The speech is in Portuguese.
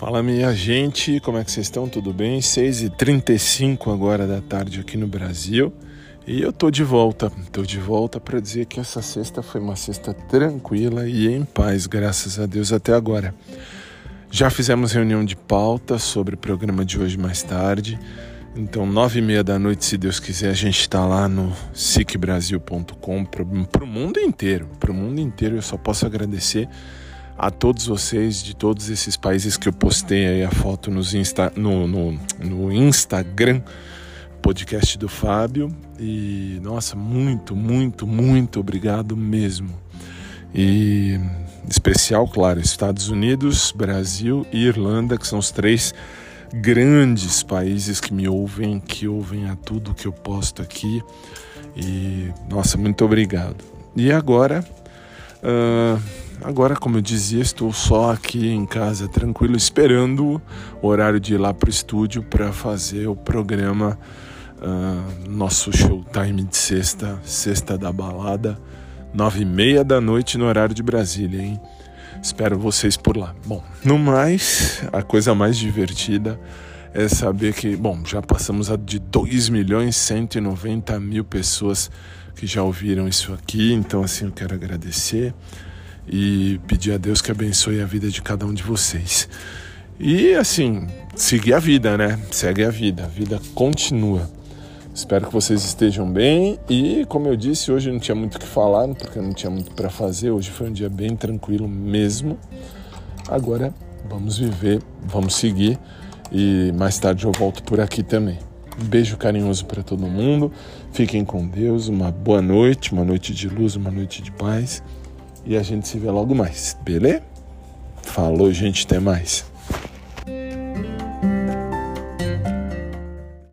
Fala minha gente, como é que vocês estão? Tudo bem? 6h35 agora da tarde aqui no Brasil e eu tô de volta, tô de volta para dizer que essa sexta foi uma sexta tranquila e em paz, graças a Deus até agora. Já fizemos reunião de pauta sobre o programa de hoje mais tarde, então nove e meia da noite, se Deus quiser, a gente está lá no sicbrasil.com para o mundo inteiro, para o mundo inteiro eu só posso agradecer a todos vocês de todos esses países que eu postei aí a foto nos Insta, no, no, no Instagram, podcast do Fábio. E nossa, muito, muito, muito obrigado mesmo. E especial, claro, Estados Unidos, Brasil e Irlanda, que são os três grandes países que me ouvem, que ouvem a tudo que eu posto aqui. E nossa, muito obrigado. E agora. Uh, Agora, como eu dizia, estou só aqui em casa, tranquilo, esperando o horário de ir lá para o estúdio para fazer o programa, uh, nosso showtime de sexta, sexta da balada, nove e meia da noite no horário de Brasília, hein? Espero vocês por lá. Bom, no mais, a coisa mais divertida é saber que, bom, já passamos a de 2 milhões 190 mil pessoas que já ouviram isso aqui, então assim eu quero agradecer e pedir a Deus que abençoe a vida de cada um de vocês. E assim, seguir a vida, né? Segue a vida, a vida continua. Espero que vocês estejam bem e, como eu disse, hoje não tinha muito o que falar, porque não tinha muito para fazer. Hoje foi um dia bem tranquilo mesmo. Agora vamos viver, vamos seguir e mais tarde eu volto por aqui também. Um beijo carinhoso para todo mundo. Fiquem com Deus. Uma boa noite, uma noite de luz, uma noite de paz. E a gente se vê logo mais, beleza? Falou, gente, até mais.